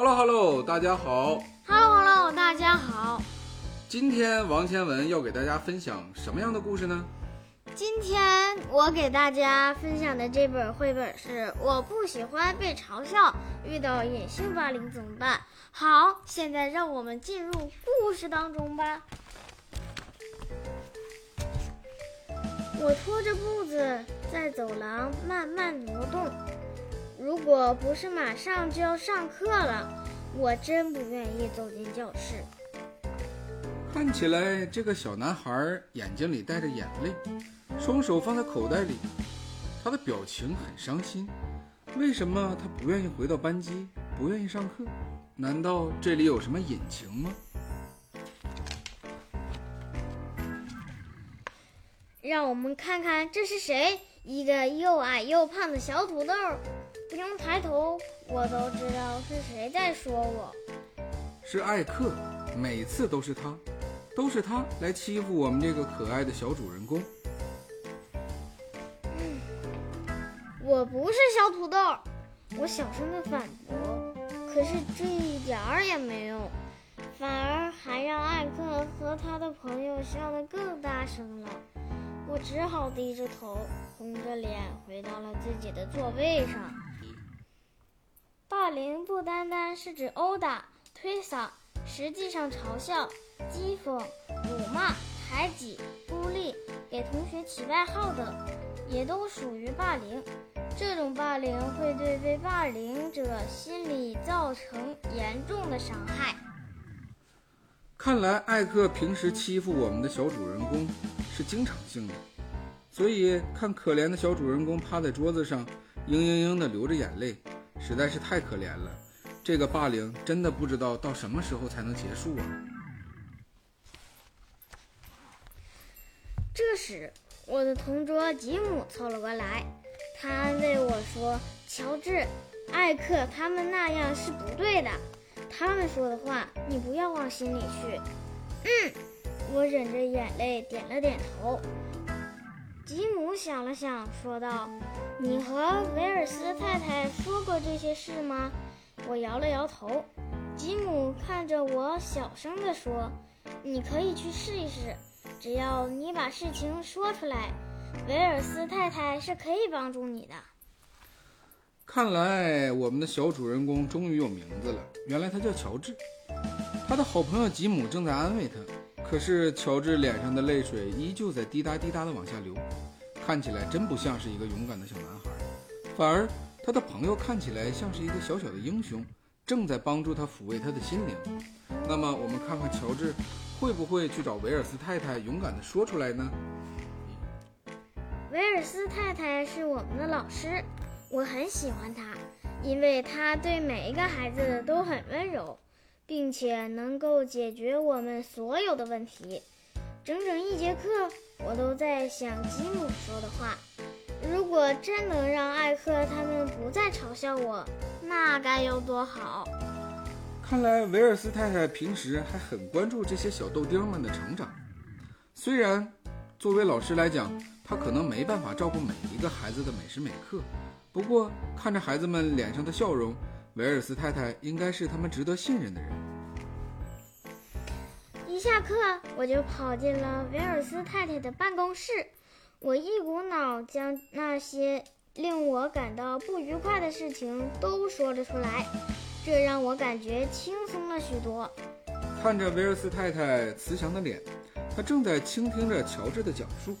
Hello Hello，大家好。Hello Hello，大家好。今天王千文要给大家分享什么样的故事呢？今天我给大家分享的这本绘本是《我不喜欢被嘲笑，遇到隐性霸凌怎么办》。好，现在让我们进入故事当中吧。我拖着步子在走廊慢慢挪动。如果不是马上就要上课了，我真不愿意走进教室。看起来这个小男孩眼睛里带着眼泪，双手放在口袋里，他的表情很伤心。为什么他不愿意回到班级，不愿意上课？难道这里有什么隐情吗？让我们看看这是谁，一个又矮又胖的小土豆。不用抬头，我都知道是谁在说我。是艾克，每次都是他，都是他来欺负我们这个可爱的小主人公。我不是小土豆，我小声的反驳。可是这一点儿也没用，反而还让艾克和他的朋友笑得更大声了。我只好低着头，红着脸回到了自己的座位上。霸凌不单单是指殴打、推搡，实际上嘲笑、讥讽、辱骂、排挤、孤立、给同学起外号等，也都属于霸凌。这种霸凌会对被霸凌者心理造成严重的伤害。看来艾克平时欺负我们的小主人公是经常性的，所以看可怜的小主人公趴在桌子上，嘤嘤嘤的流着眼泪，实在是太可怜了。这个霸凌真的不知道到什么时候才能结束啊！这时，我的同桌吉姆凑了过来，他安慰我说：“乔治、艾克他们那样是不对的，他们说的话你不要往心里去。”嗯，我忍着眼泪点了点头。吉姆想了想，说道：“你和维尔斯太太说过这些事吗？”我摇了摇头。吉姆看着我，小声地说：“你可以去试一试。”只要你把事情说出来，维尔斯太太是可以帮助你的。看来我们的小主人公终于有名字了，原来他叫乔治。他的好朋友吉姆正在安慰他，可是乔治脸上的泪水依旧在滴答滴答地往下流，看起来真不像是一个勇敢的小男孩，反而他的朋友看起来像是一个小小的英雄，正在帮助他抚慰他的心灵。那么我们看看乔治会不会去找维尔斯太太，勇敢地说出来呢？维尔斯太太是我们的老师，我很喜欢她，因为她对每一个孩子都很温柔，并且能够解决我们所有的问题。整整一节课，我都在想吉姆说的话。如果真能让艾克他们不再嘲笑我，那该有多好！看来维尔斯太太平时还很关注这些小豆丁们的成长。虽然作为老师来讲，他可能没办法照顾每一个孩子的每时每刻，不过看着孩子们脸上的笑容，维尔斯太太应该是他们值得信任的人。一下课，我就跑进了维尔斯太太的办公室，我一股脑将那些令我感到不愉快的事情都说了出来。这让我感觉轻松了许多。看着维尔斯太太慈祥的脸，她正在倾听着乔治的讲述。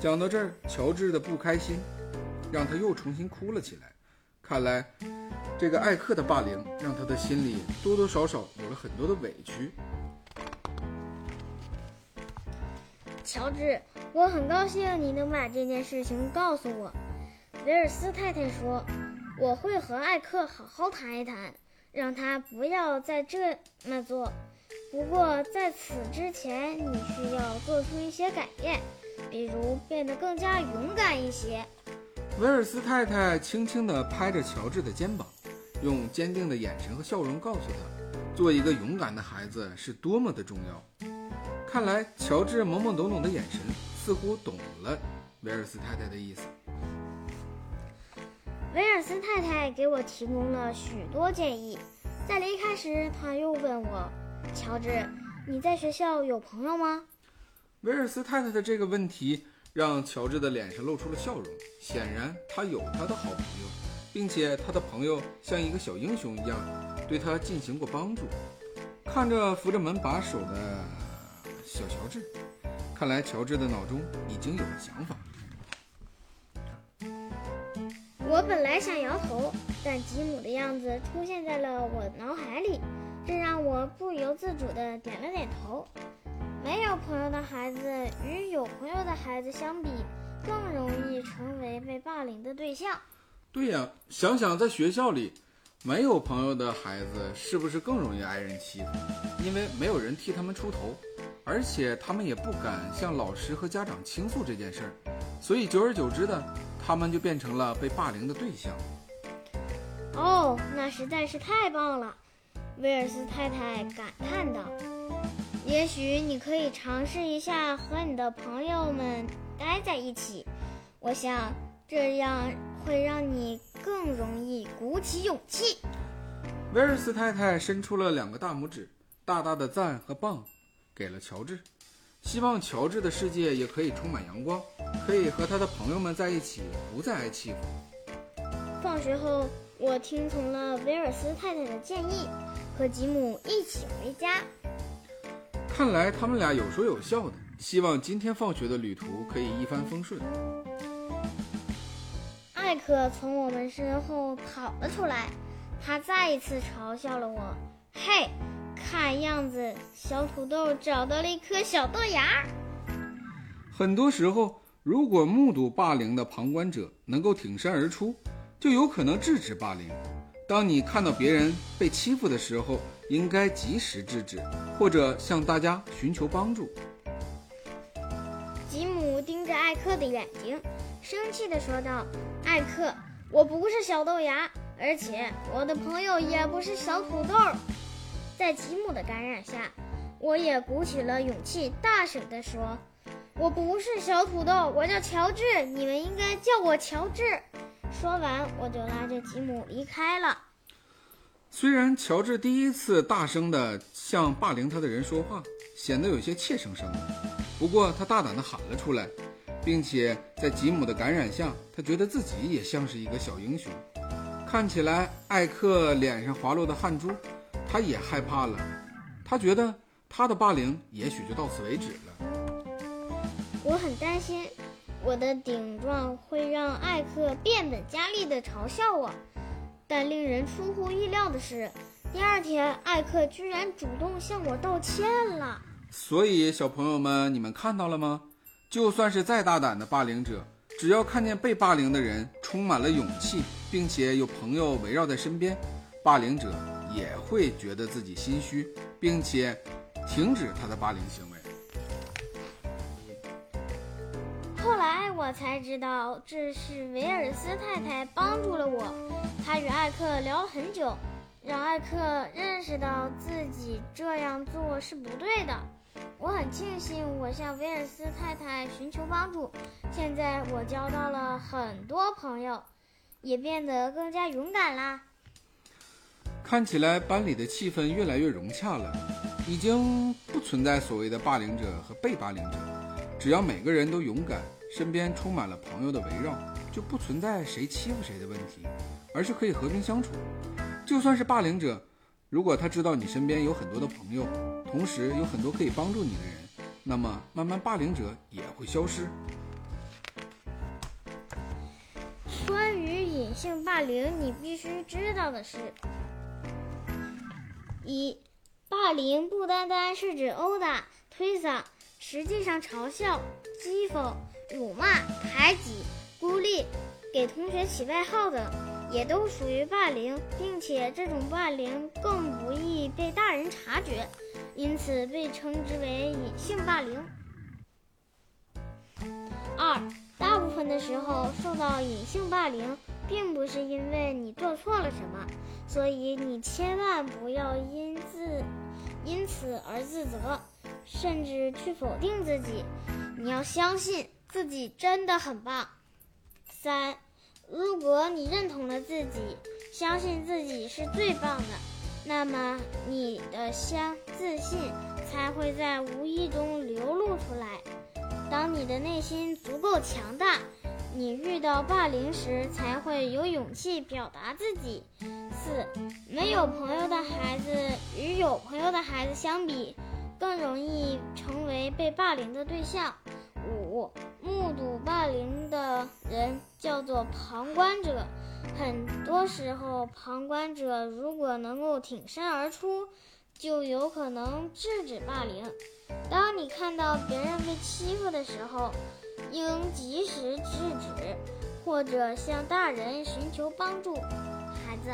讲到这儿，乔治的不开心让他又重新哭了起来。看来，这个艾克的霸凌让他的心里多多少少有了很多的委屈。乔治，我很高兴你能把这件事情告诉我。维尔斯太太说：“我会和艾克好好谈一谈。”让他不要再这么做。不过在此之前，你需要做出一些改变，比如变得更加勇敢一些。维尔斯太太轻轻地拍着乔治的肩膀，用坚定的眼神和笑容告诉他，做一个勇敢的孩子是多么的重要。看来乔治懵懵懂懂的眼神似乎懂了维尔斯太太的意思。维尔斯太太给我提供了许多建议，在离开时，他又问我：“乔治，你在学校有朋友吗？”威尔斯太太的这个问题让乔治的脸上露出了笑容。显然，他有他的好朋友，并且他的朋友像一个小英雄一样对他进行过帮助。看着扶着门把手的小乔治，看来乔治的脑中已经有了想法。我本来想摇头，但吉姆的样子出现在了我脑海里，这让我不由自主地点了点头。没有朋友的孩子与有朋友的孩子相比，更容易成为被霸凌的对象。对呀，想想在学校里，没有朋友的孩子是不是更容易挨人欺负？因为没有人替他们出头，而且他们也不敢向老师和家长倾诉这件事儿，所以久而久之的。他们就变成了被霸凌的对象。哦，那实在是太棒了，威尔斯太太感叹道。也许你可以尝试一下和你的朋友们待在一起，我想这样会让你更容易鼓起勇气。威尔斯太太伸出了两个大拇指，大大的赞和棒给了乔治。希望乔治的世界也可以充满阳光，可以和他的朋友们在一起，不再挨欺负。放学后，我听从了威尔斯太太的建议，和吉姆一起回家。看来他们俩有说有笑的。希望今天放学的旅途可以一帆风顺。艾克从我们身后跑了出来，他再一次嘲笑了我：“嘿！”看样子，小土豆找到了一颗小豆芽。很多时候，如果目睹霸凌的旁观者能够挺身而出，就有可能制止霸凌。当你看到别人被欺负的时候，应该及时制止，或者向大家寻求帮助。吉姆盯着艾克的眼睛，生气地说道：“艾克，我不是小豆芽，而且我的朋友也不是小土豆。”在吉姆的感染下，我也鼓起了勇气，大声地说：“我不是小土豆，我叫乔治，你们应该叫我乔治。”说完，我就拉着吉姆离开了。虽然乔治第一次大声地向霸凌他的人说话，显得有些怯生生的，不过他大胆地喊了出来，并且在吉姆的感染下，他觉得自己也像是一个小英雄。看起来，艾克脸上滑落的汗珠。他也害怕了，他觉得他的霸凌也许就到此为止了。我的顶撞会让艾克变本加厉地嘲笑我，但令人出乎意料的是，第二天艾克居然主动向我道歉了。所以，小朋友们，你们看到了吗？就算是再大胆的霸凌者，只要看见被霸凌的人充满了勇气，并且有朋友围绕在身边，霸凌者。也会觉得自己心虚，并且停止他的霸凌行为。我才知道，这是维尔斯太太帮助了我。她与艾克聊了很久，让艾克认识到自己这样做是不对的。我很庆幸我向维尔斯太太寻求帮助，现在我交到了很多朋友，也变得更加勇敢啦。看起来班里的气氛越来越融洽了，已经不存在所谓的霸凌者和被霸凌者。只要每个人都勇敢，身边充满了朋友的围绕，就不存在谁欺负谁的问题，而是可以和平相处。就算是霸凌者，如果他知道你身边有很多的朋友，同时有很多可以帮助你的人，那么慢慢霸凌者也会消失。关于隐性霸凌，你必须知道的是。一，霸凌不单单是指殴打、推搡，实际上嘲笑、讥讽、辱骂、排挤、孤立、给同学起外号等，也都属于霸凌，并且这种霸凌更不易被大人察觉，因此被称之为隐性霸凌。二，大部分的时候受到隐性霸凌。并不是因为你做错了什么，所以你千万不要因自因此而自责，甚至去否定自己。你要相信自己真的很棒。三，如果你认同了自己，相信自己是最棒的，那么你的相自信才会在无意中流露出来。当你的内心足够强大，你遇到霸凌时才会有勇气表达自己。四，没有朋友的孩子与有朋友的孩子相比，更容易成为被霸凌的对象。五，目睹霸凌的人叫做旁观者。很多时候，旁观者如果能够挺身而出，就有可能制止霸凌。当你看到别人被欺负的时候，应及时制止，或者向大人寻求帮助。孩子，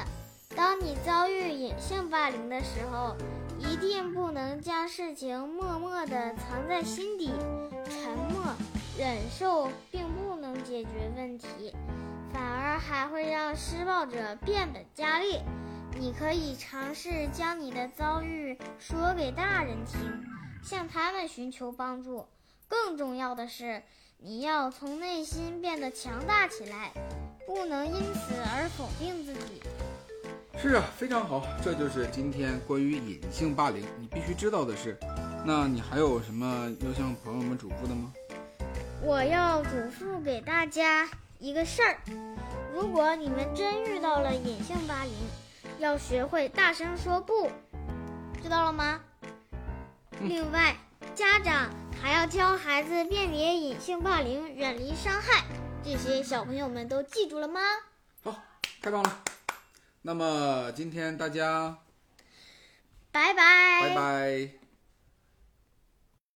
当你遭遇隐性霸凌的时候，一定不能将事情默默地藏在心底。忍受并不能解决问题，反而还会让施暴者变本加厉。你可以尝试将你的遭遇说给大人听，向他们寻求帮助。更重要的是，你要从内心变得强大起来，不能因此而否定自己。是啊，非常好，这就是今天关于隐性霸凌你必须知道的事。那你还有什么要向朋友们嘱咐的吗？我要嘱咐给大家一个事儿：如果你们真遇到了隐性霸凌，要学会大声说不，知道了吗？另外，家长还要教孩子辨别隐性霸凌，远离伤害。这些小朋友们都记住了吗？好，太棒了。那么今天大家拜拜。拜拜。